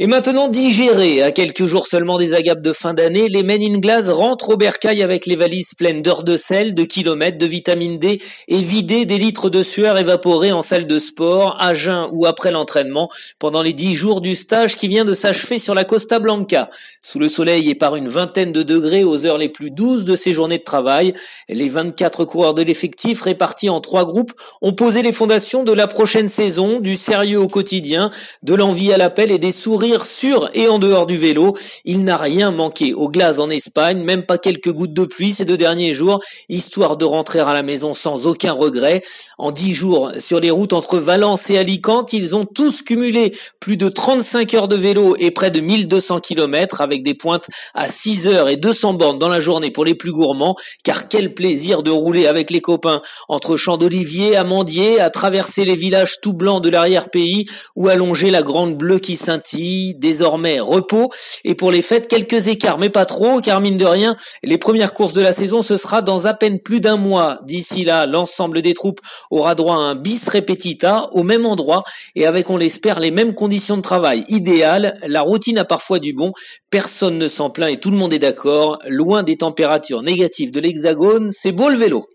Et maintenant digéré, à quelques jours seulement des agapes de fin d'année, les Men in Glass rentrent au bercail avec les valises pleines d'heures de sel, de kilomètres, de vitamine D et vidées des litres de sueur évaporés en salle de sport, à jeun ou après l'entraînement, pendant les dix jours du stage qui vient de s'achever sur la Costa Blanca. Sous le soleil et par une vingtaine de degrés aux heures les plus douces de ces journées de travail, les 24 coureurs de l'effectif répartis en trois groupes ont posé les fondations de la prochaine saison, du sérieux au quotidien, de l'envie à l'appel et des sur et en dehors du vélo. Il n'a rien manqué aux glaces en Espagne, même pas quelques gouttes de pluie ces deux derniers jours, histoire de rentrer à la maison sans aucun regret. En dix jours, sur les routes entre Valence et Alicante, ils ont tous cumulé plus de 35 heures de vélo et près de 1200 km avec des pointes à 6 heures et 200 bornes dans la journée pour les plus gourmands, car quel plaisir de rouler avec les copains entre champs d'oliviers, amandiers, à traverser les villages tout blancs de l'arrière-pays ou allonger la grande bleue qui scintille désormais repos. Et pour les fêtes, quelques écarts, mais pas trop, car mine de rien, les premières courses de la saison, ce sera dans à peine plus d'un mois. D'ici là, l'ensemble des troupes aura droit à un bis repetita au même endroit et avec, on l'espère, les mêmes conditions de travail idéales. La routine a parfois du bon, personne ne s'en plaint et tout le monde est d'accord. Loin des températures négatives de l'hexagone, c'est beau le vélo.